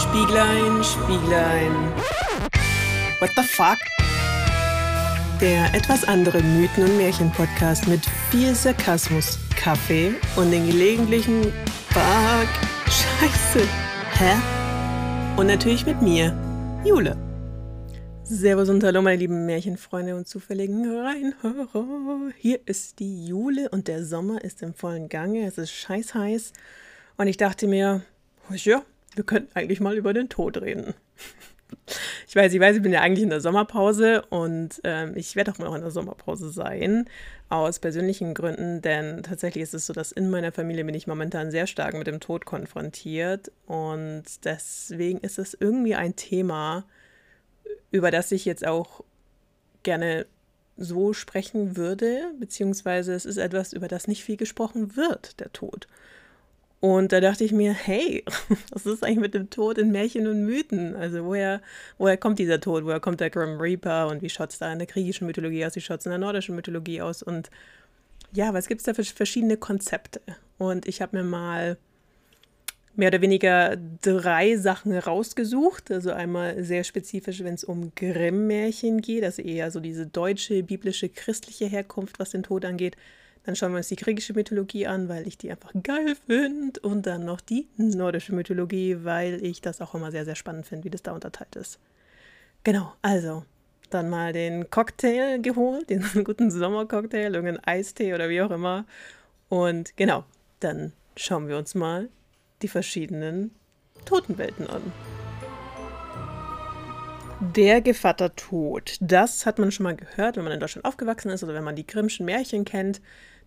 Spieglein, Spieglein. What the fuck? Der etwas andere Mythen- und Märchen-Podcast mit viel Sarkasmus, Kaffee und den gelegentlichen Fuck, Scheiße, hä? Und natürlich mit mir, Jule. Servus und hallo, meine lieben Märchenfreunde und zufälligen Reinhörer. Hier ist die Jule und der Sommer ist im vollen Gange. Es ist scheiß heiß. Und ich dachte mir, ja, wir könnten eigentlich mal über den Tod reden. Ich weiß, ich weiß, ich bin ja eigentlich in der Sommerpause und ähm, ich werde auch mal noch in der Sommerpause sein, aus persönlichen Gründen, denn tatsächlich ist es so, dass in meiner Familie bin ich momentan sehr stark mit dem Tod konfrontiert und deswegen ist es irgendwie ein Thema, über das ich jetzt auch gerne so sprechen würde, beziehungsweise es ist etwas, über das nicht viel gesprochen wird, der Tod. Und da dachte ich mir, hey, was ist eigentlich mit dem Tod in Märchen und Mythen? Also woher, woher kommt dieser Tod? Woher kommt der Grim Reaper? Und wie schaut es da in der griechischen Mythologie aus? Wie schaut es in der nordischen Mythologie aus? Und ja, was gibt es da für verschiedene Konzepte? Und ich habe mir mal mehr oder weniger drei Sachen rausgesucht. Also einmal sehr spezifisch, wenn es um Grimm-Märchen geht, also eher so diese deutsche, biblische, christliche Herkunft, was den Tod angeht. Dann schauen wir uns die griechische Mythologie an, weil ich die einfach geil finde. Und dann noch die nordische Mythologie, weil ich das auch immer sehr, sehr spannend finde, wie das da unterteilt ist. Genau, also dann mal den Cocktail geholt, den guten Sommercocktail, irgendeinen Eistee oder wie auch immer. Und genau, dann schauen wir uns mal die verschiedenen Totenwelten an. Der Gevattertod. Das hat man schon mal gehört, wenn man in Deutschland aufgewachsen ist oder wenn man die Grimmschen Märchen kennt.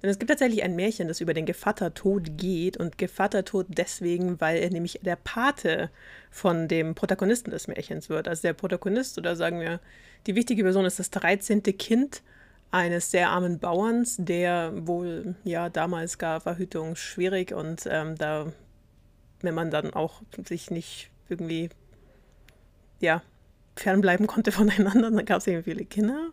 Denn es gibt tatsächlich ein Märchen, das über den Gevattertod geht und Gevattertod deswegen, weil er nämlich der Pate von dem Protagonisten des Märchens wird. Also der Protagonist oder sagen wir, die wichtige Person ist das 13. Kind eines sehr armen Bauerns, der wohl, ja, damals gar Verhütung schwierig und ähm, da, wenn man dann auch sich nicht irgendwie, ja, fernbleiben konnte voneinander. Dann gab es eben viele Kinder.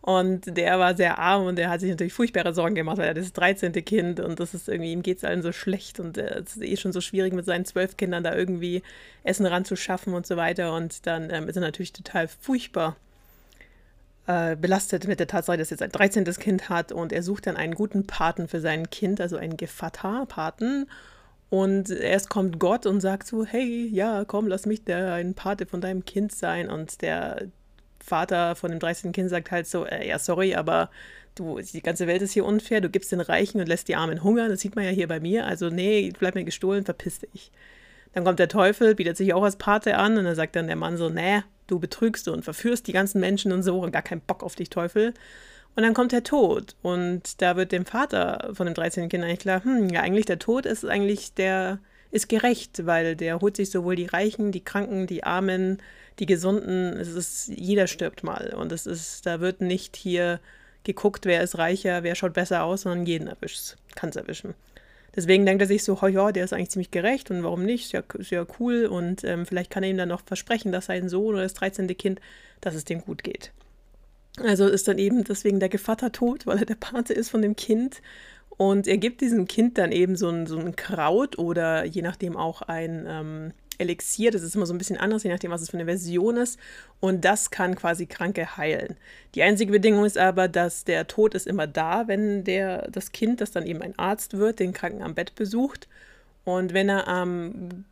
Und der war sehr arm und der hat sich natürlich furchtbare Sorgen gemacht, weil er das 13. Kind und das ist irgendwie, ihm geht es allen so schlecht und es ist eh schon so schwierig mit seinen zwölf Kindern da irgendwie Essen ranzuschaffen und so weiter. Und dann ähm, ist er natürlich total furchtbar äh, belastet mit der Tatsache, dass er jetzt ein 13. Kind hat und er sucht dann einen guten Paten für sein Kind, also einen Gevatter, Paten. Und erst kommt Gott und sagt so, hey, ja, komm, lass mich der ein Pate von deinem Kind sein. Und der Vater von dem 13. Kind sagt halt so, äh, ja, sorry, aber du, die ganze Welt ist hier unfair, du gibst den Reichen und lässt die Armen hungern. Das sieht man ja hier bei mir. Also nee, bleib mir gestohlen, verpiss dich. Dann kommt der Teufel, bietet sich auch als Pate an und dann sagt dann der Mann so, nee, du betrügst und verführst die ganzen Menschen und so und gar keinen Bock auf dich, Teufel. Und dann kommt der Tod. Und da wird dem Vater von dem 13. Kind eigentlich klar, hm, ja, eigentlich der Tod ist eigentlich der, ist gerecht, weil der holt sich sowohl die Reichen, die Kranken, die Armen, die Gesunden. Es ist, jeder stirbt mal. Und es ist, da wird nicht hier geguckt, wer ist reicher, wer schaut besser aus, sondern jeden erwischt, kann es erwischen. Deswegen denkt er sich so, oh ja, der ist eigentlich ziemlich gerecht und warum nicht? Ist ja, ist ja cool und ähm, vielleicht kann er ihm dann noch versprechen, dass sein Sohn oder das 13. Kind, dass es dem gut geht. Also ist dann eben deswegen der Gevatter tot, weil er der Pate ist von dem Kind. Und er gibt diesem Kind dann eben so ein, so ein Kraut oder je nachdem auch ein ähm, Elixier. Das ist immer so ein bisschen anders, je nachdem, was es für eine Version ist. Und das kann quasi Kranke heilen. Die einzige Bedingung ist aber, dass der Tod ist immer da, wenn der, das Kind, das dann eben ein Arzt wird, den Kranken am Bett besucht. Und wenn er am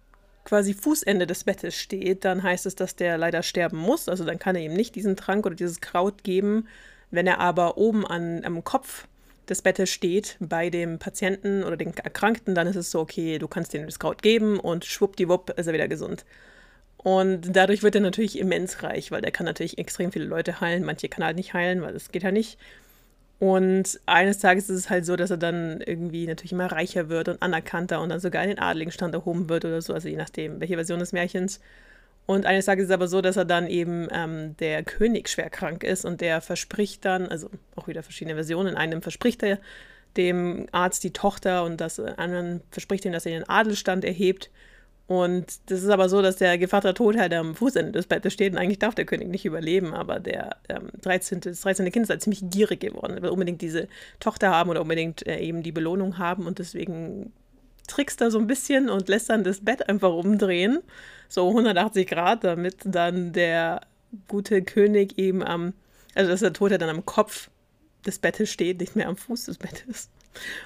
quasi Fußende des Bettes steht, dann heißt es, dass der leider sterben muss. Also dann kann er ihm nicht diesen Trank oder dieses Kraut geben. Wenn er aber oben an, am Kopf des Bettes steht bei dem Patienten oder den Erkrankten, dann ist es so, okay, du kannst ihm das Kraut geben und schwuppdiwupp ist er wieder gesund. Und dadurch wird er natürlich immens reich, weil der kann natürlich extrem viele Leute heilen. Manche kann er halt nicht heilen, weil das geht ja nicht. Und eines Tages ist es halt so, dass er dann irgendwie natürlich immer reicher wird und anerkannter und dann sogar in den Adligenstand erhoben wird oder so, also je nachdem, welche Version des Märchens. Und eines Tages ist es aber so, dass er dann eben ähm, der König schwer krank ist und der verspricht dann, also auch wieder verschiedene Versionen, in einem verspricht er dem Arzt die Tochter und das anderen verspricht ihm, dass er den Adelstand erhebt. Und das ist aber so, dass der Gevatter Tod halt am Fußende des Bettes steht und eigentlich darf der König nicht überleben, aber der ähm, 13., das 13. Kind ist halt ziemlich gierig geworden, will unbedingt diese Tochter haben oder unbedingt äh, eben die Belohnung haben und deswegen trickst da so ein bisschen und lässt dann das Bett einfach umdrehen, so 180 Grad, damit dann der gute König eben am, also dass der Tote dann am Kopf des Bettes steht, nicht mehr am Fuß des Bettes.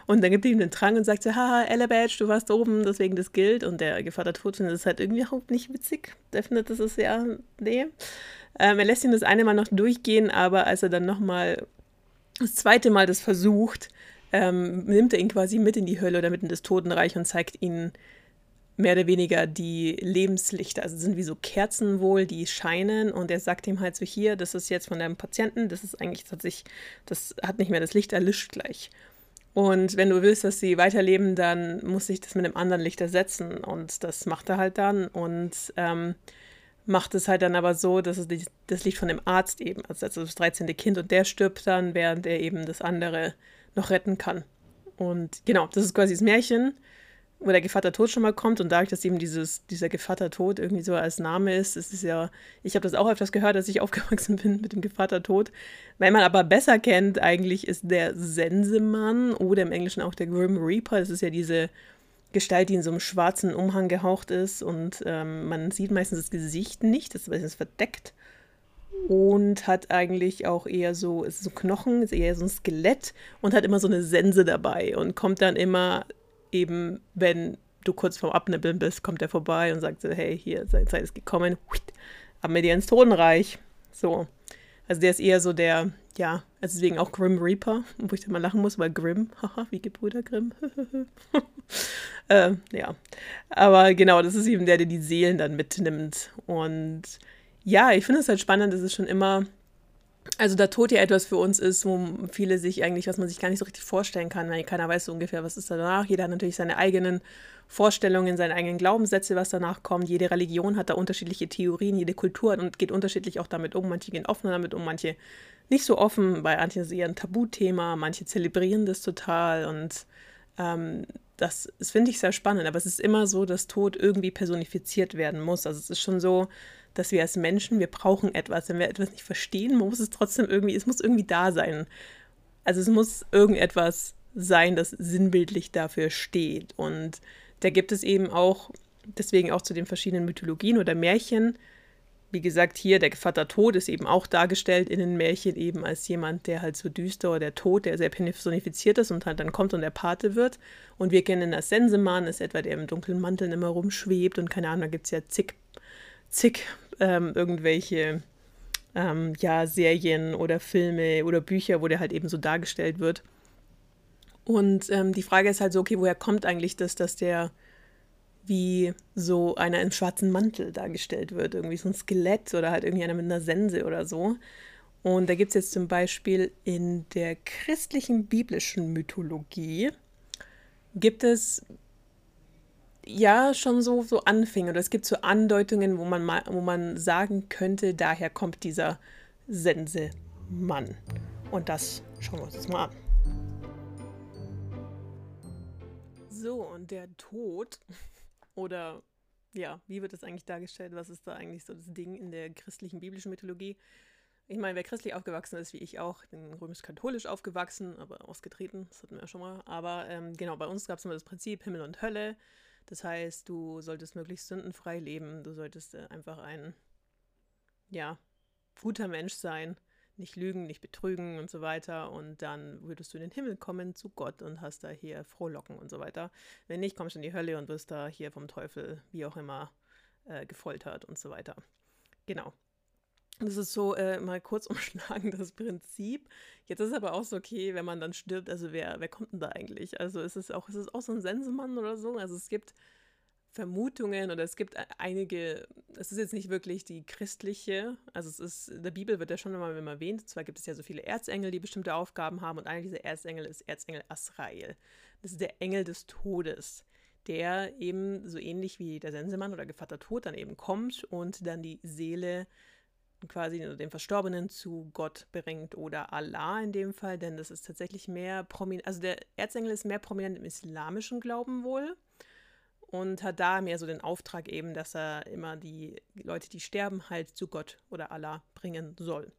Und dann gibt er ihm den Drang und sagt so, haha, Elabadge, du warst oben, deswegen das gilt. Und der Gevatter Tod findet das halt irgendwie überhaupt nicht witzig. Der findet, das ist ja, nee. Ähm, er lässt ihn das eine Mal noch durchgehen, aber als er dann nochmal das zweite Mal das versucht, ähm, nimmt er ihn quasi mit in die Hölle oder mit in das Totenreich und zeigt ihnen mehr oder weniger die Lebenslichter. Also sind wie so Kerzen wohl, die scheinen und er sagt ihm halt so hier, das ist jetzt von deinem Patienten, das ist eigentlich tatsächlich, das hat nicht mehr das Licht erlischt gleich. Und wenn du willst, dass sie weiterleben, dann muss ich das mit einem anderen Licht ersetzen. Und das macht er halt dann und ähm, macht es halt dann aber so, dass es das Licht von dem Arzt eben ersetzt, also das 13. Kind und der stirbt dann, während er eben das andere noch retten kann. Und genau, das ist quasi das Märchen, wo der Gevatter Tod schon mal kommt und dadurch, dass eben dieses, dieser Gevatter Tod irgendwie so als Name ist, ist es ja, ich habe das auch öfters gehört, als ich aufgewachsen bin mit dem Gevatter Tod. Wenn man aber besser kennt, eigentlich ist der Sensemann oder im Englischen auch der Grim Reaper, das ist ja diese Gestalt, die in so einem schwarzen Umhang gehaucht ist und ähm, man sieht meistens das Gesicht nicht, das ist verdeckt und hat eigentlich auch eher so, ist so Knochen, ist eher so ein Skelett und hat immer so eine Sense dabei und kommt dann immer eben, wenn du kurz vorm Abnippeln bist, kommt er vorbei und sagt so, hey, hier, seine Zeit ist gekommen, ab mit dir ins Totenreich. So. Also der ist eher so der, ja, also deswegen auch Grim Reaper, wo ich dann mal lachen muss, weil Grimm, haha, wie Gebrüder Grimm. äh, ja. Aber genau, das ist eben der, der die Seelen dann mitnimmt. Und ja, ich finde es halt spannend, dass es schon immer, also da Tod ja etwas für uns ist, wo viele sich eigentlich, was man sich gar nicht so richtig vorstellen kann, weil keiner weiß so ungefähr, was ist danach. Jeder hat natürlich seine eigenen Vorstellungen, seine eigenen Glaubenssätze, was danach kommt. Jede Religion hat da unterschiedliche Theorien, jede Kultur und geht unterschiedlich auch damit um. Manche gehen offen damit um, manche nicht so offen. Bei manchen ist es eher ein Tabuthema, manche zelebrieren das total und ähm, das, das finde ich sehr spannend. Aber es ist immer so, dass Tod irgendwie personifiziert werden muss. Also es ist schon so, dass wir als Menschen, wir brauchen etwas. Wenn wir etwas nicht verstehen, muss es trotzdem irgendwie, es muss irgendwie da sein. Also es muss irgendetwas sein, das sinnbildlich dafür steht. Und da gibt es eben auch, deswegen auch zu den verschiedenen Mythologien oder Märchen, wie gesagt, hier der Gevatter Tod ist eben auch dargestellt in den Märchen eben als jemand, der halt so düster oder der Tod, der sehr personifiziert ist und halt dann kommt und der Pate wird. Und wir kennen als Sensemann, ist etwa der im dunklen Manteln immer rumschwebt und keine Ahnung, da gibt es ja zig zig ähm, irgendwelche ähm, ja, Serien oder Filme oder Bücher, wo der halt eben so dargestellt wird. Und ähm, die Frage ist halt so, okay, woher kommt eigentlich das, dass der wie so einer im schwarzen Mantel dargestellt wird, irgendwie so ein Skelett oder halt irgendwie einer mit einer Sense oder so. Und da gibt es jetzt zum Beispiel in der christlichen biblischen Mythologie, gibt es ja schon so, so anfing. Oder es gibt so Andeutungen, wo man, mal, wo man sagen könnte, daher kommt dieser Sensemann. Und das schauen wir uns jetzt mal an. So, und der Tod, oder ja, wie wird das eigentlich dargestellt? Was ist da eigentlich so das Ding in der christlichen biblischen Mythologie? Ich meine, wer christlich aufgewachsen ist, wie ich auch, bin römisch-katholisch aufgewachsen, aber ausgetreten, das hatten wir ja schon mal. Aber ähm, genau, bei uns gab es immer das Prinzip Himmel und Hölle. Das heißt, du solltest möglichst sündenfrei leben, du solltest äh, einfach ein, ja, guter Mensch sein, nicht lügen, nicht betrügen und so weiter. Und dann würdest du in den Himmel kommen zu Gott und hast da hier Frohlocken und so weiter. Wenn nicht, kommst du in die Hölle und wirst da hier vom Teufel, wie auch immer, äh, gefoltert und so weiter. Genau. Das ist so äh, mal kurz umschlagen, das Prinzip. Jetzt ist aber auch so, okay, wenn man dann stirbt, also wer, wer kommt denn da eigentlich? Also ist es auch, ist es auch so ein Sensemann oder so? Also es gibt Vermutungen oder es gibt e-, einige, es ist jetzt nicht wirklich die christliche, also es ist, in der Bibel wird ja schon immer erwähnt, zwar gibt es ja so viele Erzengel, die bestimmte Aufgaben haben und einer dieser Erzengel ist Erzengel Asrael. Das ist der Engel des Todes, der eben so ähnlich wie der Sensemann oder Gevatter Tod dann eben kommt und dann die Seele quasi den Verstorbenen zu Gott bringt oder Allah in dem Fall, denn das ist tatsächlich mehr prominent, also der Erzengel ist mehr prominent im islamischen Glauben wohl und hat da mehr so den Auftrag eben, dass er immer die Leute, die sterben, halt zu Gott oder Allah bringen soll.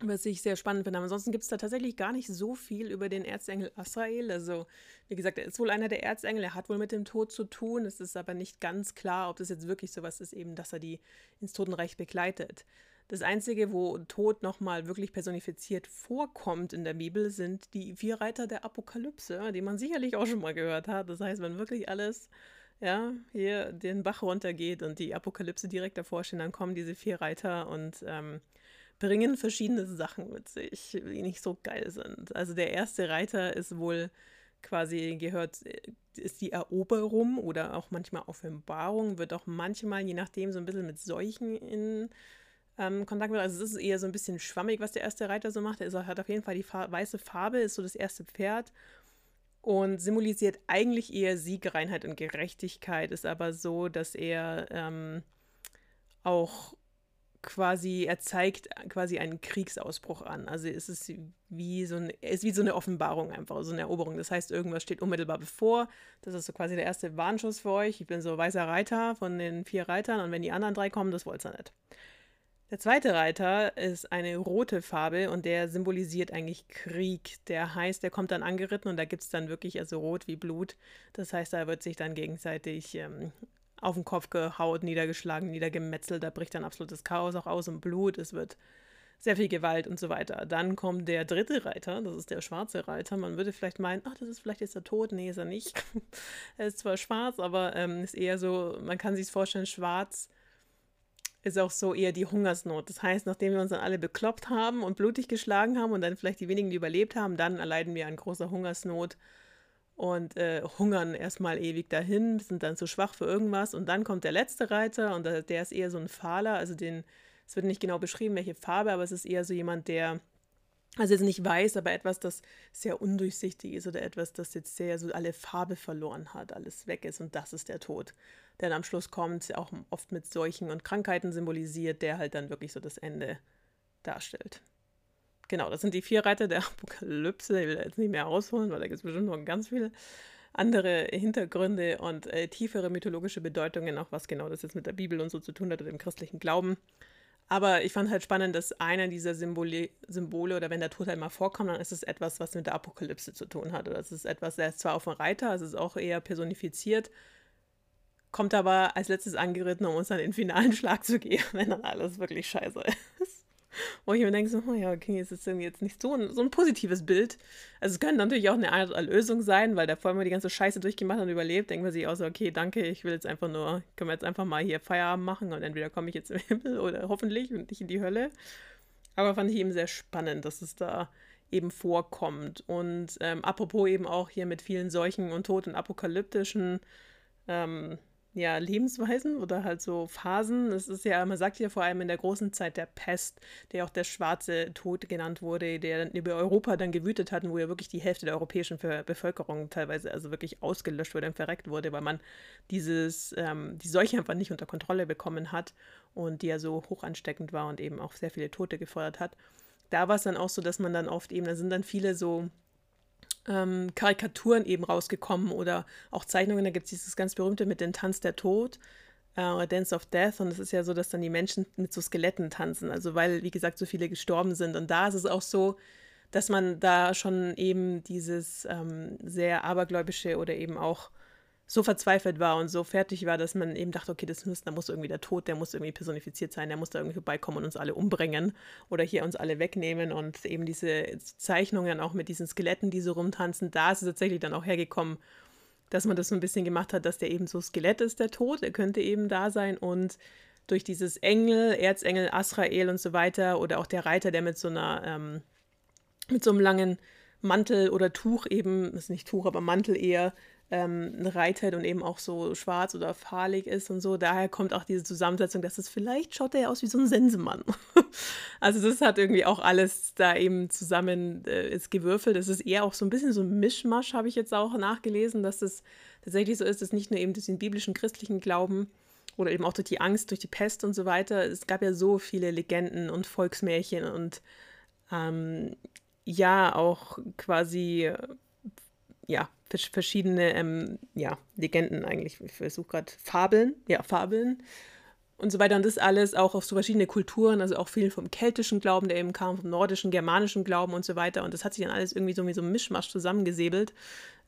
was ich sehr spannend finde. Ansonsten gibt es da tatsächlich gar nicht so viel über den Erzengel Asrael. Also, wie gesagt, er ist wohl einer der Erzengel, er hat wohl mit dem Tod zu tun. Es ist aber nicht ganz klar, ob das jetzt wirklich sowas ist, eben, dass er die ins Totenreich begleitet. Das Einzige, wo Tod nochmal wirklich personifiziert vorkommt in der Bibel, sind die vier Reiter der Apokalypse, die man sicherlich auch schon mal gehört hat. Das heißt, wenn wirklich alles ja, hier den Bach runtergeht und die Apokalypse direkt davor stehen, dann kommen diese vier Reiter und ähm, bringen verschiedene Sachen mit sich, die nicht so geil sind. Also der erste Reiter ist wohl quasi gehört, ist die Eroberung oder auch manchmal Offenbarung, wird auch manchmal, je nachdem, so ein bisschen mit Seuchen in ähm, Kontakt mit. Also es ist eher so ein bisschen schwammig, was der erste Reiter so macht. Er hat auf jeden Fall die Fa weiße Farbe, ist so das erste Pferd und symbolisiert eigentlich eher Siegereinheit und Gerechtigkeit, ist aber so, dass er ähm, auch quasi, er zeigt quasi einen Kriegsausbruch an. Also es ist wie so, ein, ist wie so eine Offenbarung einfach, so eine Eroberung. Das heißt, irgendwas steht unmittelbar bevor. Das ist so quasi der erste Warnschuss für euch. Ich bin so weißer Reiter von den vier Reitern und wenn die anderen drei kommen, das wollt ihr nicht. Der zweite Reiter ist eine rote Farbe und der symbolisiert eigentlich Krieg. Der heißt, der kommt dann angeritten und da gibt es dann wirklich also rot wie Blut. Das heißt, da wird sich dann gegenseitig ähm, auf den Kopf gehaut, niedergeschlagen, niedergemetzelt. Da bricht dann absolutes Chaos auch aus und Blut. Es wird sehr viel Gewalt und so weiter. Dann kommt der dritte Reiter, das ist der schwarze Reiter. Man würde vielleicht meinen, ach, das ist vielleicht jetzt der Tod. Nee, ist er nicht. er ist zwar schwarz, aber ähm, ist eher so, man kann sich vorstellen, schwarz ist auch so eher die Hungersnot. Das heißt, nachdem wir uns dann alle bekloppt haben und blutig geschlagen haben und dann vielleicht die wenigen, die überlebt haben, dann erleiden wir an großer Hungersnot und äh, hungern erstmal ewig dahin, sind dann zu schwach für irgendwas. Und dann kommt der letzte Reiter und der ist eher so ein Fahler, also den, es wird nicht genau beschrieben, welche Farbe, aber es ist eher so jemand, der, also jetzt nicht weiß, aber etwas, das sehr undurchsichtig ist oder etwas, das jetzt sehr so alle Farbe verloren hat, alles weg ist und das ist der Tod, der dann am Schluss kommt, auch oft mit Seuchen und Krankheiten symbolisiert, der halt dann wirklich so das Ende darstellt genau, das sind die vier Reiter der Apokalypse. Ich will jetzt nicht mehr ausholen, weil da gibt es bestimmt noch ganz viele andere Hintergründe und äh, tiefere mythologische Bedeutungen, auch was genau das jetzt mit der Bibel und so zu tun hat oder dem christlichen Glauben. Aber ich fand halt spannend, dass einer dieser Symbole, Symbole oder wenn der Tod einmal vorkommt, dann ist es etwas, was mit der Apokalypse zu tun hat. Oder es ist etwas, der ist zwar auf dem Reiter, es ist auch eher personifiziert, kommt aber als letztes angeritten, um uns dann den finalen Schlag zu geben, wenn dann alles wirklich scheiße ist. Wo ich mir denke, so, oh ja, okay, es ist jetzt nicht so ein, so ein positives Bild. Also es könnte natürlich auch eine Art Erlösung sein, weil der vorher mal die ganze Scheiße durchgemacht und überlebt, denkt man sich auch so, okay, danke, ich will jetzt einfach nur, können wir jetzt einfach mal hier Feierabend machen und entweder komme ich jetzt im Himmel oder hoffentlich und nicht in die Hölle. Aber fand ich eben sehr spannend, dass es da eben vorkommt. Und ähm, apropos eben auch hier mit vielen Seuchen und Tod und apokalyptischen ähm, ja, Lebensweisen oder halt so Phasen. Es ist ja, man sagt ja vor allem in der großen Zeit der Pest, der auch der schwarze Tod genannt wurde, der dann über Europa dann gewütet hat und wo ja wirklich die Hälfte der europäischen Bevölkerung teilweise also wirklich ausgelöscht wurde und verreckt wurde, weil man dieses, ähm, die Seuche einfach nicht unter Kontrolle bekommen hat und die ja so hoch ansteckend war und eben auch sehr viele Tote gefordert hat. Da war es dann auch so, dass man dann oft eben, da sind dann viele so ähm, Karikaturen eben rausgekommen oder auch Zeichnungen. Da gibt es dieses ganz berühmte mit dem Tanz der Tod äh, Dance of Death. Und es ist ja so, dass dann die Menschen mit so Skeletten tanzen. Also weil, wie gesagt, so viele gestorben sind. Und da ist es auch so, dass man da schon eben dieses ähm, sehr abergläubische oder eben auch so verzweifelt war und so fertig war, dass man eben dachte, okay, das muss, da muss irgendwie der Tod, der muss irgendwie personifiziert sein, der muss da irgendwie vorbeikommen und uns alle umbringen oder hier uns alle wegnehmen. Und eben diese Zeichnungen auch mit diesen Skeletten, die so rumtanzen, da ist es tatsächlich dann auch hergekommen, dass man das so ein bisschen gemacht hat, dass der eben so Skelett ist, der Tod, der könnte eben da sein. Und durch dieses Engel, Erzengel, Asrael und so weiter oder auch der Reiter, der mit so einer, ähm, mit so einem langen Mantel oder Tuch eben, das ist nicht Tuch, aber Mantel eher, ähm, reitet und eben auch so schwarz oder fahlig ist und so. Daher kommt auch diese Zusammensetzung, dass es vielleicht schaut er ja aus wie so ein Sensemann. also das hat irgendwie auch alles da eben zusammen äh, ist gewürfelt. Es ist eher auch so ein bisschen so ein Mischmasch, habe ich jetzt auch nachgelesen, dass es tatsächlich so ist, dass nicht nur eben durch den biblischen christlichen Glauben oder eben auch durch die Angst, durch die Pest und so weiter. Es gab ja so viele Legenden und Volksmärchen und ähm, ja, auch quasi ja, verschiedene ähm, ja, Legenden eigentlich. Ich versuche gerade Fabeln, ja, Fabeln. und so weiter. Und das alles auch auf so verschiedene Kulturen, also auch viel vom keltischen Glauben, der eben kam, vom nordischen, germanischen Glauben und so weiter. Und das hat sich dann alles irgendwie so wie so ein Mischmasch zusammengesäbelt,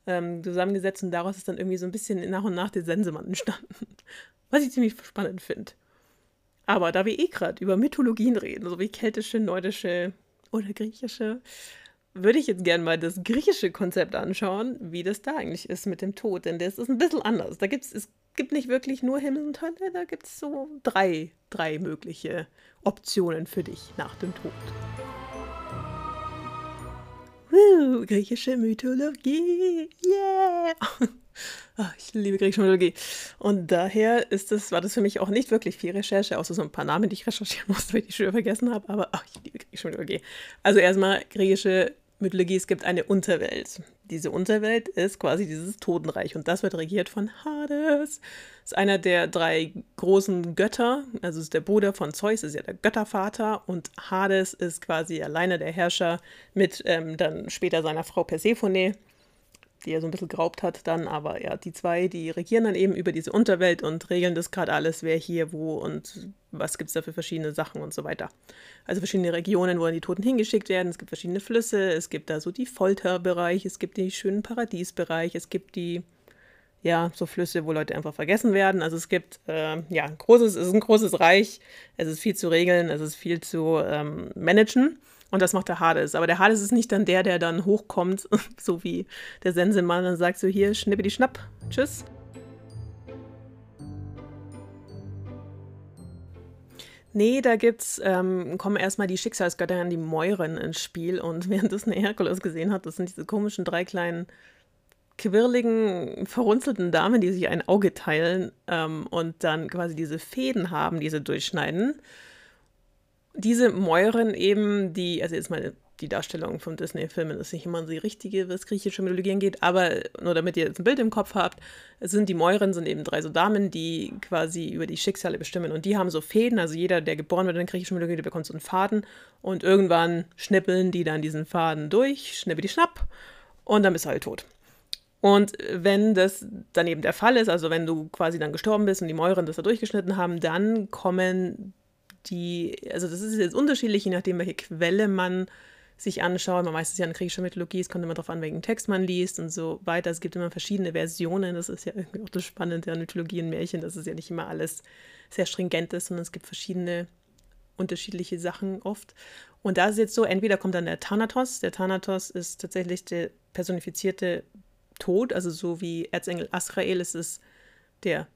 ähm, zusammengesetzt und daraus ist dann irgendwie so ein bisschen nach und nach der Sensemann entstanden. Was ich ziemlich spannend finde. Aber da wir eh gerade über Mythologien reden, so wie keltische, nordische oder griechische, würde ich jetzt gerne mal das griechische Konzept anschauen, wie das da eigentlich ist mit dem Tod. Denn das ist ein bisschen anders. Da gibt's, es gibt nicht wirklich nur Himmel und Hölle, da gibt es so drei, drei mögliche Optionen für dich nach dem Tod. Woo, griechische Mythologie, yeah! Oh, ich liebe griechische Mythologie. Und daher ist es, war das für mich auch nicht wirklich viel Recherche, außer so ein paar Namen, die ich recherchieren musste, weil ich die schon vergessen habe. Aber oh, ich liebe griechische Mythologie. Also erstmal griechische Mythologie, es gibt eine Unterwelt. Diese Unterwelt ist quasi dieses Totenreich und das wird regiert von Hades. Ist einer der drei großen Götter, also ist der Bruder von Zeus, ist ja der Göttervater und Hades ist quasi alleine der Herrscher mit ähm, dann später seiner Frau Persephone die er so ein bisschen geraubt hat dann. Aber ja, die zwei, die regieren dann eben über diese Unterwelt und regeln das gerade alles, wer hier wo und was gibt es da für verschiedene Sachen und so weiter. Also verschiedene Regionen, wo dann die Toten hingeschickt werden. Es gibt verschiedene Flüsse, es gibt da so die Folterbereich, es gibt die schönen Paradiesbereich, es gibt die ja, so Flüsse, wo Leute einfach vergessen werden. Also es gibt, äh, ja, großes, es ist ein großes Reich, es ist viel zu regeln, es ist viel zu ähm, managen. Und das macht der Hades. Aber der Hades ist nicht dann der, der dann hochkommt, so wie der Sensenmann und sagt so, hier, schnippe die Schnapp, tschüss. Nee, da gibt's, ähm, kommen erstmal die Schicksalsgötter die Mäuren ins Spiel und während das eine Herkules gesehen hat, das sind diese komischen drei kleinen quirligen, verrunzelten Damen, die sich ein Auge teilen ähm, und dann quasi diese Fäden haben, die sie durchschneiden diese Mäuren eben, die, also jetzt mal die Darstellung von Disney-Filmen ist nicht immer die richtige, was griechische Mythologie angeht, aber nur damit ihr jetzt ein Bild im Kopf habt, sind die Mäuren sind eben drei so Damen, die quasi über die Schicksale bestimmen und die haben so Fäden, also jeder, der geboren wird in der griechischen Mythologie, der bekommt so einen Faden und irgendwann schnippeln die dann diesen Faden durch, schnippe die Schnapp und dann bist du halt tot. Und wenn das dann eben der Fall ist, also wenn du quasi dann gestorben bist und die Mäuren das da durchgeschnitten haben, dann kommen die, also das ist jetzt unterschiedlich, je nachdem, welche Quelle man sich anschaut. Man meistens ja eine griechische Mythologie, es kommt immer darauf an, welchen Text man liest und so weiter. Es gibt immer verschiedene Versionen. Das ist ja irgendwie auch das Spannende an Mythologie und Märchen, dass es ja nicht immer alles sehr stringent ist, sondern es gibt verschiedene unterschiedliche Sachen oft. Und da ist es jetzt so, entweder kommt dann der Thanatos. Der Thanatos ist tatsächlich der personifizierte Tod, also so wie Erzengel Asrael ist es der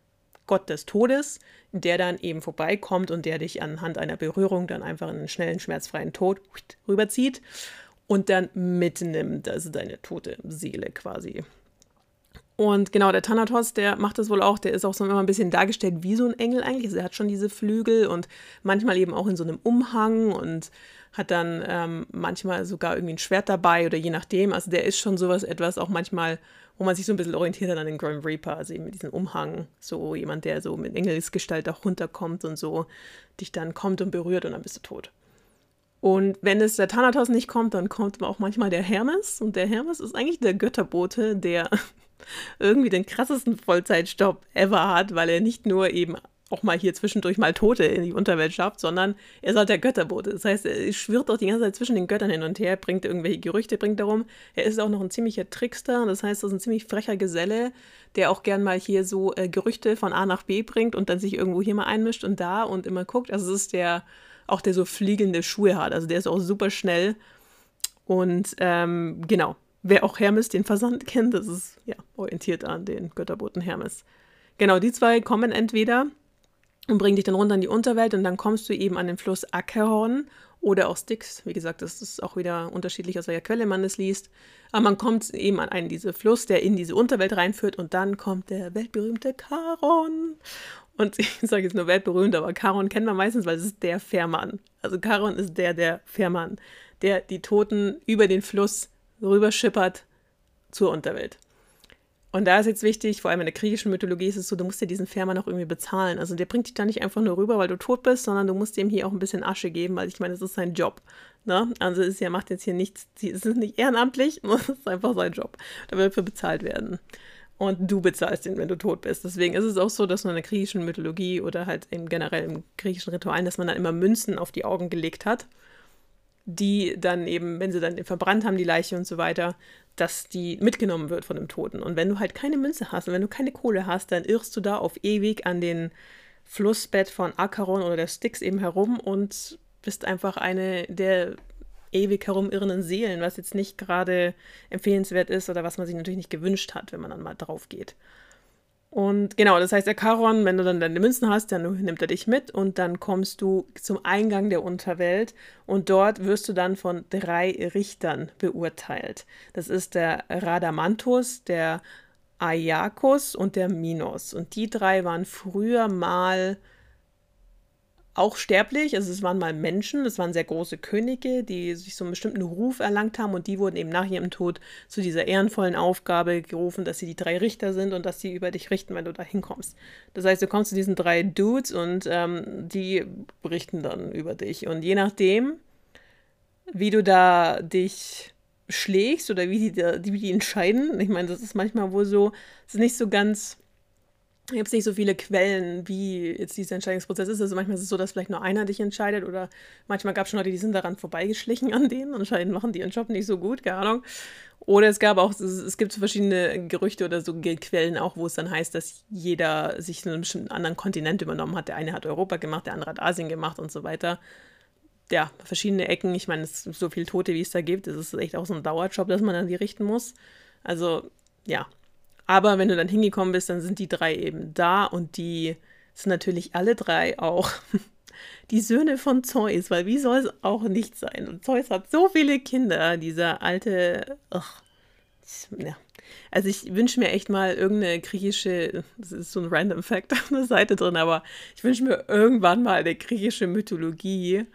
Gott des Todes, der dann eben vorbeikommt und der dich anhand einer Berührung dann einfach in einen schnellen, schmerzfreien Tod rüberzieht und dann mitnimmt, also deine tote Seele quasi. Und genau, der Thanatos, der macht das wohl auch, der ist auch so immer ein bisschen dargestellt wie so ein Engel eigentlich. Also er hat schon diese Flügel und manchmal eben auch in so einem Umhang und hat dann ähm, manchmal sogar irgendwie ein Schwert dabei oder je nachdem. Also der ist schon sowas etwas auch manchmal wo man sich so ein bisschen orientiert an den Grim Reaper, also eben mit diesem Umhang, so jemand, der so mit Engelsgestalt auch runterkommt und so dich dann kommt und berührt und dann bist du tot. Und wenn es der Thanatos nicht kommt, dann kommt auch manchmal der Hermes und der Hermes ist eigentlich der Götterbote, der irgendwie den krassesten Vollzeitstopp ever hat, weil er nicht nur eben auch mal hier zwischendurch mal Tote in die Unterwelt schafft, sondern er ist halt der Götterbote. Das heißt, er schwirrt auch die ganze Zeit zwischen den Göttern hin und her, bringt irgendwelche Gerüchte, bringt darum. Er ist auch noch ein ziemlicher Trickster, das heißt, er ist ein ziemlich frecher Geselle, der auch gern mal hier so äh, Gerüchte von A nach B bringt und dann sich irgendwo hier mal einmischt und da und immer guckt. Also es ist der, auch der so fliegende Schuhe hat. Also der ist auch super schnell. Und ähm, genau, wer auch Hermes den Versand kennt, das ist ja orientiert an den Götterboten Hermes. Genau, die zwei kommen entweder und bringen dich dann runter in die Unterwelt und dann kommst du eben an den Fluss Ackerhorn oder auch Styx. Wie gesagt, das ist auch wieder unterschiedlich, aus welcher Quelle man es liest. Aber man kommt eben an einen dieser Fluss, der in diese Unterwelt reinführt und dann kommt der weltberühmte Charon. Und ich sage jetzt nur weltberühmt, aber Charon kennt man meistens, weil es ist der Fährmann. Also Charon ist der, der Fährmann, der die Toten über den Fluss rüberschippert zur Unterwelt. Und da ist jetzt wichtig, vor allem in der griechischen Mythologie ist es so, du musst dir diesen Fährmann auch irgendwie bezahlen. Also der bringt dich da nicht einfach nur rüber, weil du tot bist, sondern du musst ihm hier auch ein bisschen Asche geben, weil ich meine, das ist sein Job. Ne? Also ist ja, macht jetzt hier nichts, es ist nicht ehrenamtlich, es ist einfach sein Job. Da wird für bezahlt werden. und du bezahlst ihn, wenn du tot bist. Deswegen ist es auch so, dass man in der griechischen Mythologie oder halt im generell im griechischen Ritualen, dass man dann immer Münzen auf die Augen gelegt hat, die dann eben, wenn sie dann verbrannt haben, die Leiche und so weiter, dass die mitgenommen wird von dem Toten. Und wenn du halt keine Münze hast und wenn du keine Kohle hast, dann irrst du da auf ewig an den Flussbett von Acheron oder der Styx eben herum und bist einfach eine der ewig herumirrenden Seelen, was jetzt nicht gerade empfehlenswert ist oder was man sich natürlich nicht gewünscht hat, wenn man dann mal drauf geht. Und genau, das heißt, der Charon, wenn du dann deine Münzen hast, dann nimmt er dich mit und dann kommst du zum Eingang der Unterwelt und dort wirst du dann von drei Richtern beurteilt. Das ist der Radamanthus, der Aiakos und der Minos. Und die drei waren früher mal auch sterblich, also es waren mal Menschen, es waren sehr große Könige, die sich so einen bestimmten Ruf erlangt haben und die wurden eben nach ihrem Tod zu dieser ehrenvollen Aufgabe gerufen, dass sie die drei Richter sind und dass sie über dich richten, wenn du da hinkommst. Das heißt, du kommst zu diesen drei Dudes und ähm, die berichten dann über dich. Und je nachdem, wie du da dich schlägst oder wie die, wie die entscheiden, ich meine, das ist manchmal wohl so, es ist nicht so ganz gibt es nicht so viele Quellen, wie jetzt dieser Entscheidungsprozess ist. Also manchmal ist es so, dass vielleicht nur einer dich entscheidet oder manchmal gab es schon Leute, die sind daran vorbeigeschlichen an denen. Anscheinend machen die ihren Job nicht so gut, keine Ahnung. Oder es gab auch, es gibt verschiedene Gerüchte oder so Quellen auch, wo es dann heißt, dass jeder sich einen bestimmten anderen Kontinent übernommen hat. Der eine hat Europa gemacht, der andere hat Asien gemacht und so weiter. Ja, verschiedene Ecken. Ich meine, es so viele Tote, wie es da gibt. Es ist echt auch so ein Dauerjob, dass man dann die richten muss. Also, ja, aber wenn du dann hingekommen bist, dann sind die drei eben da und die sind natürlich alle drei auch die Söhne von Zeus, weil wie soll es auch nicht sein? Und Zeus hat so viele Kinder, dieser alte. Ach, ja. Also ich wünsche mir echt mal irgendeine griechische, das ist so ein random Fact auf der Seite drin, aber ich wünsche mir irgendwann mal eine griechische Mythologie,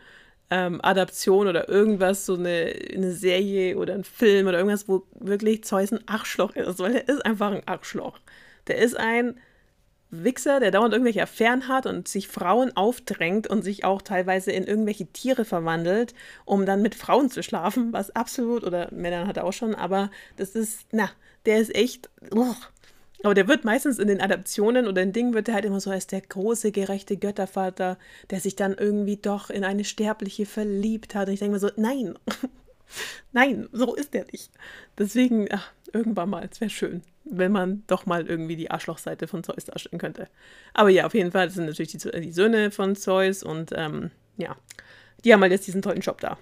ähm, Adaption oder irgendwas, so eine, eine Serie oder ein Film oder irgendwas, wo wirklich Zeus ein Arschloch ist, weil er ist einfach ein Arschloch. Der ist ein Wichser, der dauernd irgendwelche Affären hat und sich Frauen aufdrängt und sich auch teilweise in irgendwelche Tiere verwandelt, um dann mit Frauen zu schlafen, was absolut, oder Männern hat er auch schon, aber das ist, na, der ist echt, oh, aber der wird meistens in den Adaptionen oder in Dingen wird er halt immer so als der große, gerechte Göttervater, der sich dann irgendwie doch in eine Sterbliche verliebt hat. Und ich denke mir so, nein, nein, so ist der nicht. Deswegen, ach, irgendwann mal, es wäre schön, wenn man doch mal irgendwie die Arschlochseite von Zeus darstellen könnte. Aber ja, auf jeden Fall, das sind natürlich die, die Söhne von Zeus und ähm, ja, die haben halt jetzt diesen tollen Job da.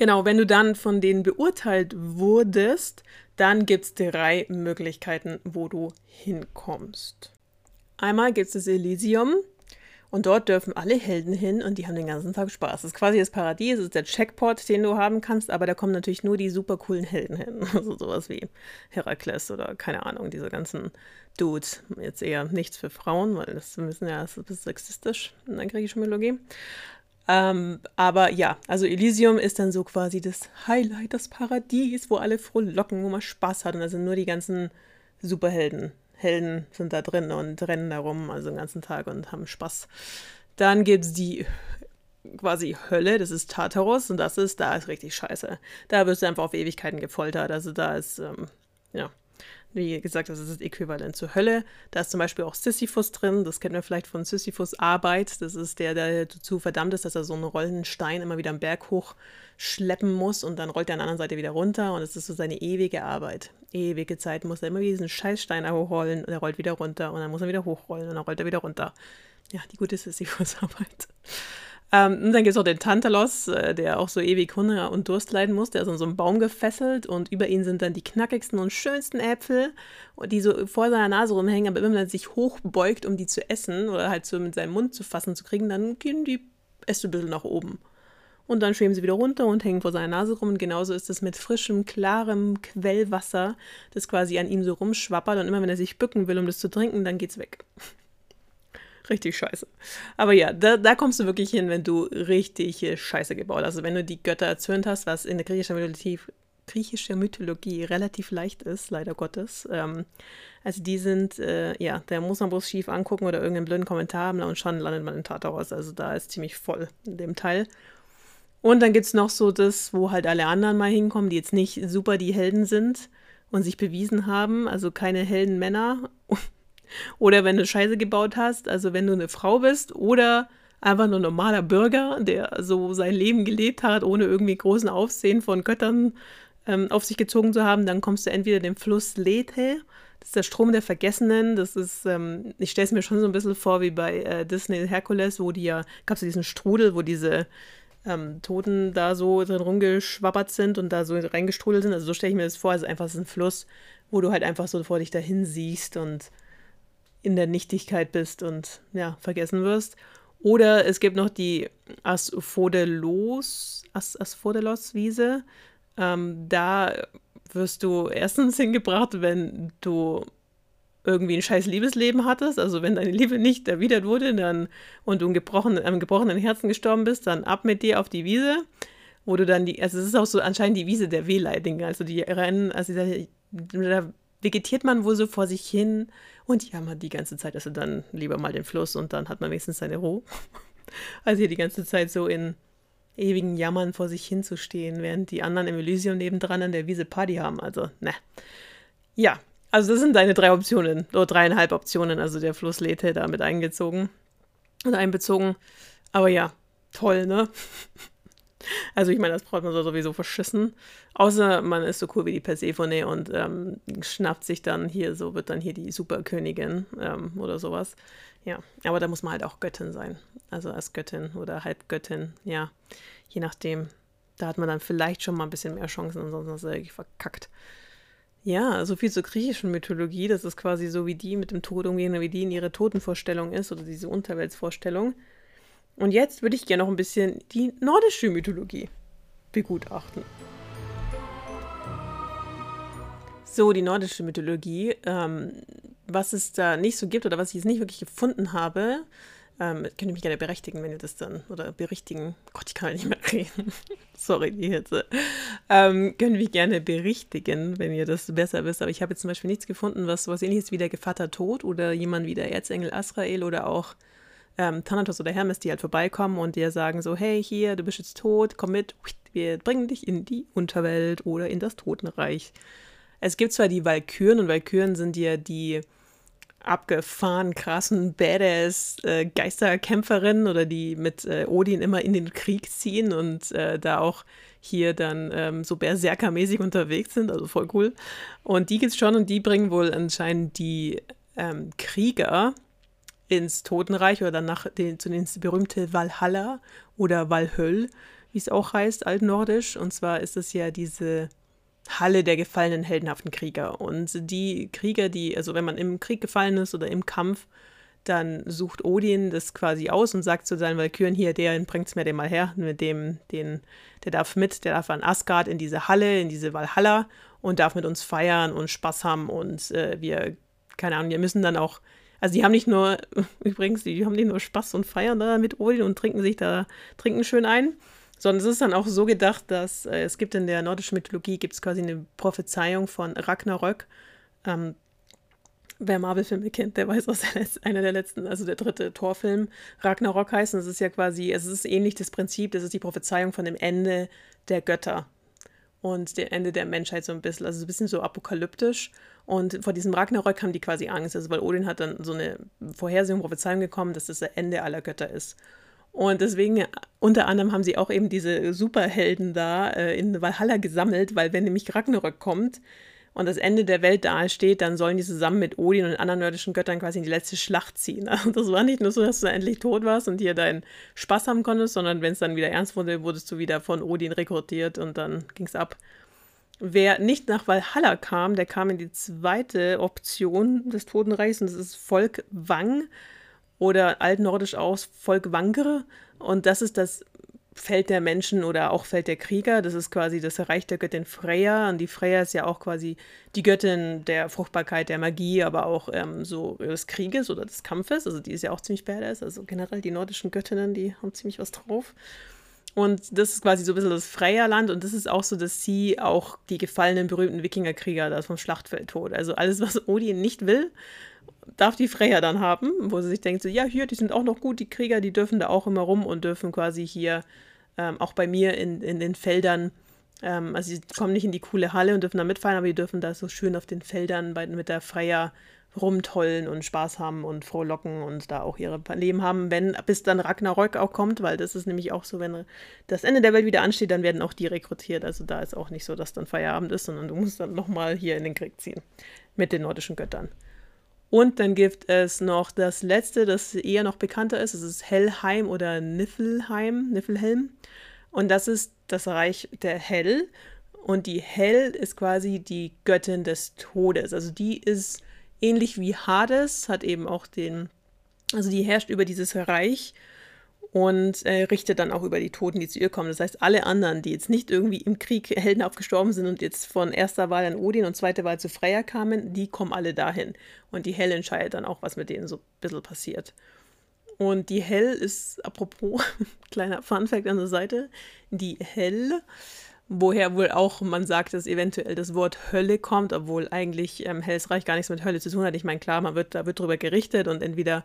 Genau, wenn du dann von denen beurteilt wurdest, dann gibt es drei Möglichkeiten, wo du hinkommst. Einmal gibt es das Elysium und dort dürfen alle Helden hin und die haben den ganzen Tag Spaß. Das ist quasi das Paradies, das ist der Checkpot, den du haben kannst, aber da kommen natürlich nur die super coolen Helden hin. Also sowas wie Herakles oder keine Ahnung, diese ganzen Dudes. Jetzt eher nichts für Frauen, weil das wissen ja, das ist sexistisch in der griechischen Mythologie. Ähm, aber ja, also Elysium ist dann so quasi das Highlight, das Paradies, wo alle frohlocken, wo man Spaß hat. Und da sind nur die ganzen Superhelden. Helden sind da drin und rennen da rum, also den ganzen Tag und haben Spaß. Dann gibt es die quasi Hölle, das ist Tartarus und das ist, da ist richtig scheiße. Da wirst du einfach auf Ewigkeiten gefoltert. Also da ist, ähm, ja, wie gesagt, das ist das Äquivalent zur Hölle. Da ist zum Beispiel auch Sisyphus drin. Das kennt man vielleicht von Sisyphus Arbeit. Das ist der, der dazu verdammt ist, dass er so einen rollenden Stein immer wieder am Berg hoch schleppen muss und dann rollt er an der anderen Seite wieder runter. Und es ist so seine ewige Arbeit. Ewige Zeit muss er immer wieder diesen Scheißstein hochrollen und er rollt wieder runter und dann muss er wieder hochrollen und dann rollt er wieder runter. Ja, die gute Sisyphus Arbeit. Ähm, und dann gibt es auch den Tantalos, äh, der auch so ewig Hunger und Durst leiden muss. Der ist an so einem Baum gefesselt und über ihn sind dann die knackigsten und schönsten Äpfel, die so vor seiner Nase rumhängen. Aber wenn man sich hochbeugt, um die zu essen oder halt so mit seinem Mund zu fassen zu kriegen, dann gehen die erst ein bisschen nach oben. Und dann schweben sie wieder runter und hängen vor seiner Nase rum. Und genauso ist es mit frischem, klarem Quellwasser, das quasi an ihm so rumschwappert. Und immer wenn er sich bücken will, um das zu trinken, dann geht's weg. Richtig scheiße. Aber ja, da, da kommst du wirklich hin, wenn du richtig Scheiße gebaut hast. Also wenn du die Götter erzürnt hast, was in der griechischen Mythologie, griechischer Mythologie relativ leicht ist, leider Gottes. Ähm, also die sind, äh, ja, da muss man bloß schief angucken oder irgendeinen blöden Kommentar haben und schon landet man in Tartarus. Also da ist ziemlich voll in dem Teil. Und dann gibt es noch so das, wo halt alle anderen mal hinkommen, die jetzt nicht super die Helden sind und sich bewiesen haben, also keine helden Männer. Oder wenn du Scheiße gebaut hast, also wenn du eine Frau bist oder einfach nur normaler Bürger, der so sein Leben gelebt hat, ohne irgendwie großen Aufsehen von Göttern ähm, auf sich gezogen zu haben, dann kommst du entweder dem Fluss Lethe, das ist der Strom der Vergessenen, das ist, ähm, ich stelle es mir schon so ein bisschen vor wie bei äh, Disney Herkules, wo die ja, gab es ja diesen Strudel, wo diese ähm, Toten da so drin rumgeschwabbert sind und da so reingestrudelt sind. Also so stelle ich mir das vor, also einfach ist ein Fluss, wo du halt einfach so vor dich dahin siehst und in der Nichtigkeit bist und ja, vergessen wirst. Oder es gibt noch die Asphodelos, As Asphodelos-Wiese. Ähm, da wirst du erstens hingebracht, wenn du irgendwie ein scheiß Liebesleben hattest, also wenn deine Liebe nicht erwidert wurde dann, und du am gebrochenen, gebrochenen Herzen gestorben bist, dann ab mit dir auf die Wiese, wo du dann die, also es ist auch so anscheinend die Wiese der Wehleidinger, also die rennen, also da, da vegetiert man wohl so vor sich hin und jammert die ganze Zeit, also dann lieber mal den Fluss und dann hat man wenigstens seine Ruhe. Also hier die ganze Zeit so in ewigen Jammern vor sich hinzustehen, während die anderen im Elysium nebendran an der Wiese Party haben. Also, ne. Ja, also das sind deine drei Optionen, oder dreieinhalb Optionen, also der Fluss Lethe da mit eingezogen und einbezogen. Aber ja, toll, ne? Also ich meine, das braucht man sowieso verschissen. Außer man ist so cool wie die Persephone und ähm, schnappt sich dann hier, so wird dann hier die Superkönigin ähm, oder sowas. Ja, aber da muss man halt auch Göttin sein. Also als Göttin oder Halbgöttin, ja, je nachdem. Da hat man dann vielleicht schon mal ein bisschen mehr Chancen, ansonsten ist er irgendwie verkackt. Ja, so viel zur griechischen Mythologie. Das ist quasi so wie die mit dem Tod umgehen, wie die in ihre Totenvorstellung ist oder diese Unterweltsvorstellung. Und jetzt würde ich gerne noch ein bisschen die nordische Mythologie begutachten. So, die nordische Mythologie. Ähm, was es da nicht so gibt oder was ich jetzt nicht wirklich gefunden habe, ähm, könnt ihr mich gerne berechtigen, wenn ihr das dann, oder berichtigen. Gott, ich kann ja nicht mehr reden. Sorry, die Hitze. Ähm, könnt ihr mich gerne berichtigen, wenn ihr das besser wisst. Aber ich habe jetzt zum Beispiel nichts gefunden, was was ähnliches wie der Gevatter Tod oder jemand wie der Erzengel Asrael oder auch ähm, Thanatos oder Hermes, die halt vorbeikommen und dir sagen so, hey, hier, du bist jetzt tot, komm mit, wir bringen dich in die Unterwelt oder in das Totenreich. Es gibt zwar die Walküren und Walküren sind ja die abgefahren krassen Badass äh, Geisterkämpferinnen oder die mit äh, Odin immer in den Krieg ziehen und äh, da auch hier dann ähm, so Berserker-mäßig unterwegs sind, also voll cool. Und die gibt's schon und die bringen wohl anscheinend die ähm, Krieger ins Totenreich oder nach den, zu den berühmten Valhalla oder Valhöll, wie es auch heißt, altnordisch. Und zwar ist es ja diese Halle der gefallenen heldenhaften Krieger. Und die Krieger, die, also wenn man im Krieg gefallen ist oder im Kampf, dann sucht Odin das quasi aus und sagt zu seinen Valkyren, hier, der bringt's mir den mal her, mit dem, den, der darf mit, der darf an Asgard in diese Halle, in diese Valhalla und darf mit uns feiern und Spaß haben und äh, wir, keine Ahnung, wir müssen dann auch also die haben nicht nur, übrigens, die haben nicht nur Spaß und feiern da mit Odin und trinken sich da, trinken schön ein, sondern es ist dann auch so gedacht, dass äh, es gibt in der nordischen Mythologie gibt es quasi eine Prophezeiung von Ragnarök. Ähm, wer Marvel-Filme kennt, der weiß, dass einer der letzten, also der dritte Torfilm Ragnarok heißt. Und es ist ja quasi, es ist ähnlich das Prinzip, das ist die Prophezeiung von dem Ende der Götter und dem Ende der Menschheit so ein bisschen, also so ein bisschen so apokalyptisch. Und vor diesem Ragnarök haben die quasi Angst, also weil Odin hat dann so eine Vorhersehung, Prophezeiung gekommen, dass das das Ende aller Götter ist. Und deswegen, unter anderem haben sie auch eben diese Superhelden da äh, in Valhalla gesammelt, weil wenn nämlich Ragnarök kommt und das Ende der Welt da steht, dann sollen die zusammen mit Odin und anderen nordischen Göttern quasi in die letzte Schlacht ziehen. Und das war nicht nur so, dass du endlich tot warst und hier deinen Spaß haben konntest, sondern wenn es dann wieder ernst wurde, wurdest du wieder von Odin rekrutiert und dann ging es ab. Wer nicht nach Valhalla kam, der kam in die zweite Option des Totenreichs und das ist Volk Wang oder altnordisch aus Volk Wankere. Und das ist das Feld der Menschen oder auch Feld der Krieger. Das ist quasi das Reich der Göttin Freya. Und die Freya ist ja auch quasi die Göttin der Fruchtbarkeit, der Magie, aber auch ähm, so des Krieges oder des Kampfes. Also die ist ja auch ziemlich badass. Also generell die nordischen Göttinnen, die haben ziemlich was drauf. Und das ist quasi so ein bisschen das Freya-Land und das ist auch so, dass sie auch die gefallenen berühmten Wikingerkrieger da vom Schlachtfeld tot. Also alles, was Odin nicht will, darf die Freya dann haben, wo sie sich denkt, so, ja, hier, die sind auch noch gut, die Krieger, die dürfen da auch immer rum und dürfen quasi hier ähm, auch bei mir in, in den Feldern Ähm, also sie kommen nicht in die coole Halle und dürfen da mitfallen, aber die dürfen da so schön auf den Feldern bei, mit der Freier rumtollen und Spaß haben und frohlocken und da auch ihre Leben haben, wenn bis dann Ragnarök auch kommt, weil das ist nämlich auch so, wenn das Ende der Welt wieder ansteht, dann werden auch die rekrutiert. Also da ist auch nicht so, dass dann Feierabend ist, sondern du musst dann nochmal hier in den Krieg ziehen mit den nordischen Göttern. Und dann gibt es noch das letzte, das eher noch bekannter ist. Das ist Hellheim oder Niflheim, Niflhelm. Und das ist das Reich der Hell. Und die Hell ist quasi die Göttin des Todes. Also die ist ähnlich wie Hades, hat eben auch den, also die herrscht über dieses Reich und äh, richtet dann auch über die Toten, die zu ihr kommen. Das heißt, alle anderen, die jetzt nicht irgendwie im Krieg heldenhaft gestorben sind und jetzt von erster Wahl an Odin und zweiter Wahl zu Freya kamen, die kommen alle dahin. Und die Hell entscheidet dann auch, was mit denen so ein bisschen passiert. Und die Hell ist, apropos, kleiner Funfact an der Seite, die Hell woher wohl auch man sagt, dass eventuell das Wort Hölle kommt, obwohl eigentlich ähm, Hellsreich gar nichts mit Hölle zu tun hat. Ich meine, klar, man wird, da wird drüber gerichtet und entweder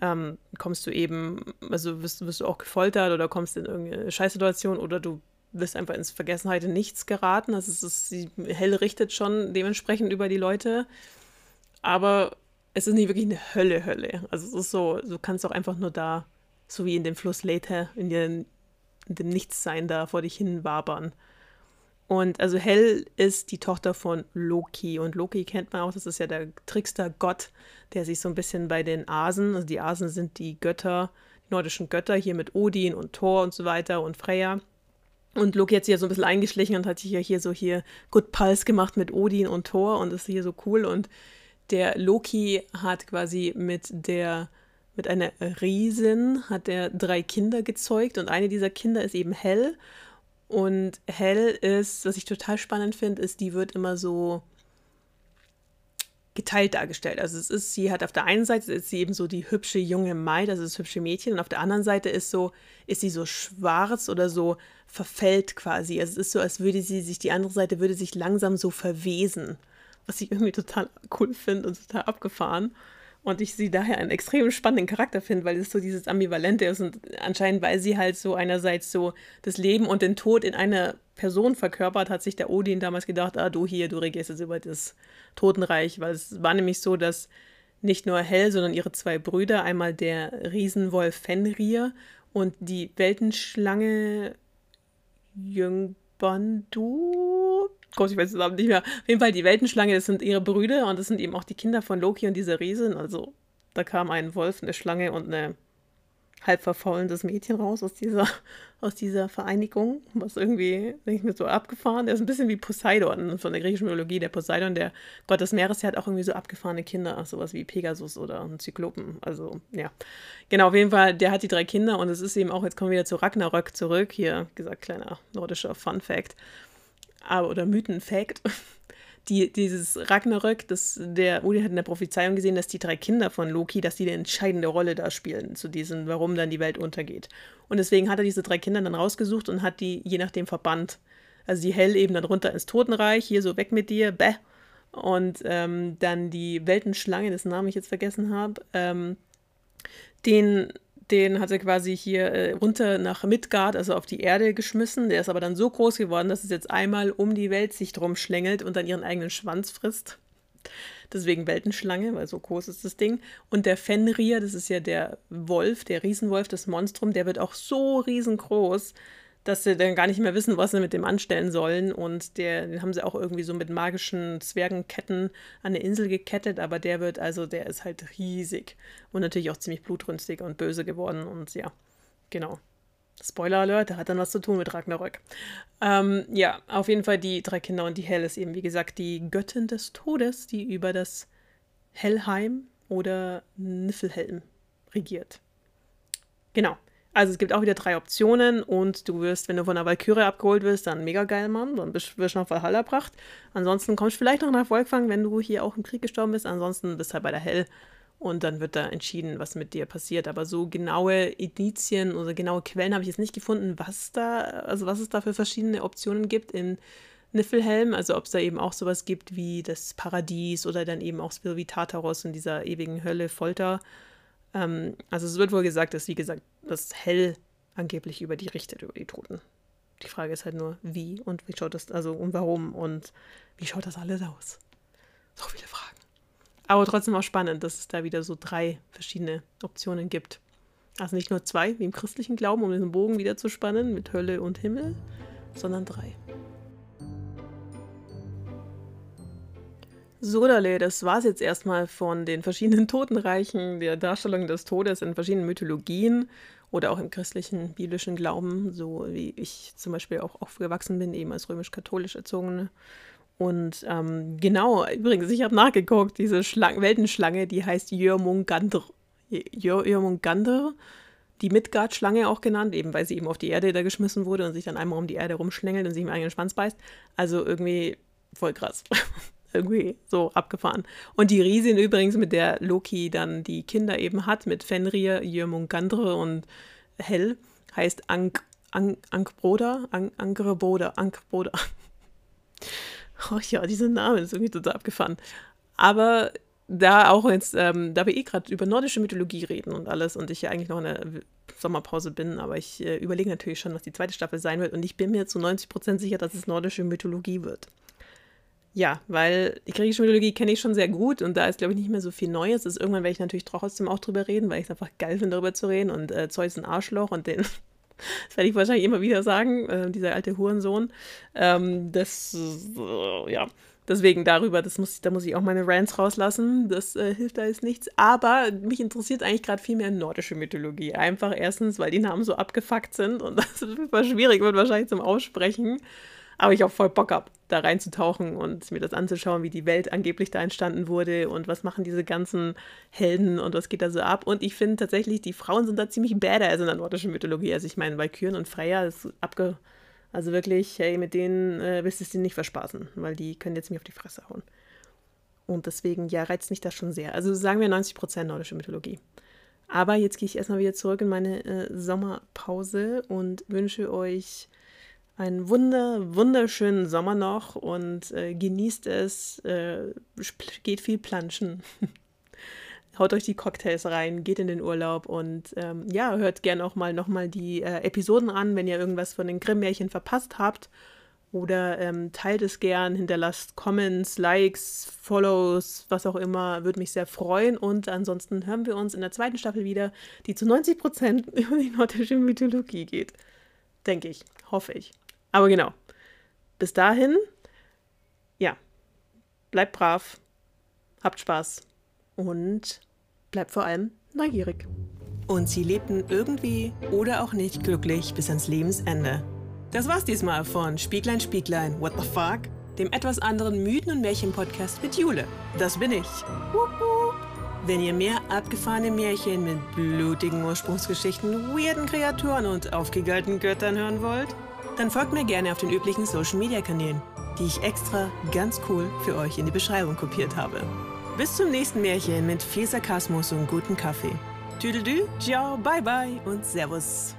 ähm, kommst du eben, also wirst, wirst, du auch gefoltert oder kommst in irgendeine Scheißsituation oder du wirst einfach ins Vergessenheit in nichts geraten. Also es ist, sie hell richtet schon dementsprechend über die Leute. Aber es ist nicht wirklich eine Hölle, Hölle. Also es ist so, du kannst auch einfach nur da, so wie in dem Fluss Lethe, in, in dem Nichtsein da vor dich hin wabern. Und also Hel ist die Tochter von Loki. Und Loki kennt man auch, das ist ja der Trickster-Gott, der sich so ein bisschen bei den Asen, also die Asen sind die Götter, die nordischen Götter, hier mit Odin und Thor und so weiter und Freya. Und Loki hat sich ja so ein bisschen eingeschlichen und hat sich ja hier so hier Good Pulse gemacht mit Odin und Thor und ist hier so cool. Und der Loki hat quasi mit der mit einer Riesin hat er drei Kinder gezeugt und eine dieser Kinder ist eben Hel und Hell ist, was ich total spannend finde, ist, die wird immer so geteilt dargestellt. Also es ist, sie hat auf der einen Seite ist sie eben so die hübsche junge Maid, also das hübsche Mädchen, und auf der anderen Seite ist so, ist sie so schwarz oder so verfällt quasi. Also es ist so, als würde sie sich, die andere Seite würde sich langsam so verwesen. Was ich irgendwie total cool finde und total abgefahren. Und ich sie daher einen extrem spannenden Charakter finde, weil es so dieses Ambivalente ist und anscheinend, weil sie halt so einerseits so das Leben und den Tod in einer Person verkörpert, hat sich der Odin damals gedacht, ah, du hier, du regierst jetzt über das Totenreich, weil es war nämlich so, dass nicht nur Hel, sondern ihre zwei Brüder, einmal der Riesenwolf Fenrir und die Weltenschlange Jüngbandu, Gott, ich weiß es nicht mehr. Auf jeden Fall die Weltenschlange, das sind ihre Brüder und das sind eben auch die Kinder von Loki und dieser Riesen. Also da kam ein Wolf, eine Schlange und ein halb verfaulendes Mädchen raus aus dieser, aus dieser Vereinigung, was irgendwie, denke ich mir, so abgefahren. Der ist ein bisschen wie Poseidon von der griechischen Mythologie. Der Poseidon, der Gott des Meeres, der hat auch irgendwie so abgefahrene Kinder, sowas wie Pegasus oder ein Zyklopen. Also, ja. Genau, auf jeden Fall, der hat die drei Kinder und es ist eben auch, jetzt kommen wir wieder zu Ragnarök zurück. Hier, gesagt, kleiner nordischer Fun Fact aber, oder Mythenfact, die, dieses Ragnarök, das, der Odin hat in der Prophezeiung gesehen, dass die drei Kinder von Loki, dass die eine entscheidende Rolle da spielen, zu diesem, warum dann die Welt untergeht. Und deswegen hat er diese drei Kinder dann rausgesucht und hat die je nachdem verbannt. Also die Hell eben dann runter ins Totenreich, hier so weg mit dir, bäh. Und ähm, dann die Weltenschlange, dessen Namen ich jetzt vergessen habe, ähm, den den hat er quasi hier äh, runter nach Midgard, also auf die Erde geschmissen. Der ist aber dann so groß geworden, dass es jetzt einmal um die Welt sich drum schlängelt und dann ihren eigenen Schwanz frisst. Deswegen Weltenschlange, weil so groß ist das Ding. Und der Fenrir, das ist ja der Wolf, der Riesenwolf, das Monstrum, der wird auch so riesengroß, dass sie dann gar nicht mehr wissen, was sie mit dem anstellen sollen. Und der, den haben sie auch irgendwie so mit magischen Zwergenketten an eine Insel gekettet, aber der wird, also der ist halt riesig und natürlich auch ziemlich blutrünstig und böse geworden. Und ja, genau. Spoiler Alert, der hat dann was zu tun mit Ragnarök. Ähm, ja, auf jeden Fall die drei Kinder und die Hell ist eben, wie gesagt, die Göttin des Todes, die über das Hellheim oder Niflhelm regiert. Genau. Also es gibt auch wieder drei Optionen und du wirst, wenn du von der Valkyrie abgeholt wirst, dann mega geil, Mann. Dann wirst du nach Valhalla gebracht. Ansonsten kommst du vielleicht noch nach Volkfang, wenn du hier auch im Krieg gestorben bist. Ansonsten bist du halt bei der Hell und dann wird da entschieden, was mit dir passiert. Aber so genaue Indizien oder genaue Quellen habe ich jetzt nicht gefunden, was da, also was es da für verschiedene Optionen gibt in Niflhelm. Also ob es da eben auch sowas gibt wie das Paradies oder dann eben auch so wie Tartaros in dieser ewigen Hölle, Folter. Ähm, also es wird wohl gesagt, dass, wie gesagt, das Hell angeblich über die richtet, über die Toten. Die Frage ist halt nur, wie und wie schaut das, also und warum und wie schaut das alles aus? So viele Fragen. Aber trotzdem auch spannend, dass es da wieder so drei verschiedene Optionen gibt. Also nicht nur zwei, wie im christlichen Glauben, um den Bogen wieder zu spannen mit Hölle und Himmel, sondern drei. Sodale, das war es jetzt erstmal von den verschiedenen Totenreichen, der Darstellung des Todes in verschiedenen Mythologien oder auch im christlichen, biblischen Glauben, so wie ich zum Beispiel auch aufgewachsen bin, eben als römisch-katholisch erzogene. Und ähm, genau, übrigens, ich habe nachgeguckt, diese Schlang Weltenschlange, die heißt Jörmungandr. Jörmungandr, die Midgard-Schlange auch genannt, eben weil sie eben auf die Erde da geschmissen wurde und sich dann einmal um die Erde rumschlängelt und sich im eigenen Schwanz beißt. Also irgendwie voll krass. irgendwie so abgefahren. Und die Riesin übrigens, mit der Loki dann die Kinder eben hat, mit Fenrir, Jörmungandr und Hell, heißt Ank, Ank, Ankbroda, Ank, Ankreboda, Ankbroda. Oh ja, dieser Name ist irgendwie total abgefahren. Aber da auch jetzt, ähm, da wir eh gerade über nordische Mythologie reden und alles und ich ja eigentlich noch in der Sommerpause bin, aber ich äh, überlege natürlich schon, was die zweite Staffel sein wird und ich bin mir zu 90% sicher, dass es nordische Mythologie wird. Ja, weil die griechische Mythologie kenne ich schon sehr gut und da ist, glaube ich, nicht mehr so viel Neues. Ist irgendwann werde ich natürlich trotzdem auch drüber reden, weil ich es einfach geil finde, darüber zu reden. Und äh, Zeus ist ein Arschloch und den, das werde ich wahrscheinlich immer wieder sagen, äh, dieser alte Hurensohn. Ähm, das, äh, ja, deswegen darüber, das muss, da muss ich auch meine Rants rauslassen. Das äh, hilft da jetzt nichts. Aber mich interessiert eigentlich gerade viel mehr nordische Mythologie. Einfach erstens, weil die Namen so abgefuckt sind und das super schwierig wird wahrscheinlich zum Aussprechen. Aber ich auch voll Bock habe, da reinzutauchen und mir das anzuschauen, wie die Welt angeblich da entstanden wurde und was machen diese ganzen Helden und was geht da so ab. Und ich finde tatsächlich, die Frauen sind da ziemlich badass in der nordischen Mythologie. Also ich meine, Valkyren und Freya ist abge... Also wirklich, hey, mit denen äh, willst du es dir nicht verspaßen, weil die können jetzt mich auf die Fresse hauen. Und deswegen, ja, reizt mich das schon sehr. Also sagen wir 90% nordische Mythologie. Aber jetzt gehe ich erstmal wieder zurück in meine äh, Sommerpause und wünsche euch einen wunder, wunderschönen Sommer noch und äh, genießt es. Äh, geht viel planschen. Haut euch die Cocktails rein, geht in den Urlaub und ähm, ja, hört gerne auch mal nochmal die äh, Episoden an, wenn ihr irgendwas von den Grimm-Märchen verpasst habt. Oder ähm, teilt es gern, hinterlasst Comments, Likes, Follows, was auch immer, würde mich sehr freuen. Und ansonsten hören wir uns in der zweiten Staffel wieder, die zu 90 Prozent über die nordische Mythologie geht. Denke ich, hoffe ich. Aber genau. Bis dahin, ja, bleibt brav, habt Spaß und bleibt vor allem neugierig. Und sie lebten irgendwie oder auch nicht glücklich bis ans Lebensende. Das war's diesmal von Spieglein, Spieglein, What the Fuck? Dem etwas anderen Mythen- und Märchen-Podcast mit Jule. Das bin ich. Wenn ihr mehr abgefahrene Märchen mit blutigen Ursprungsgeschichten, weirden Kreaturen und aufgegeilten Göttern hören wollt, dann folgt mir gerne auf den üblichen Social Media Kanälen, die ich extra ganz cool für euch in die Beschreibung kopiert habe. Bis zum nächsten Märchen mit viel Sarkasmus und guten Kaffee. Tüdelü, ciao, bye bye und Servus.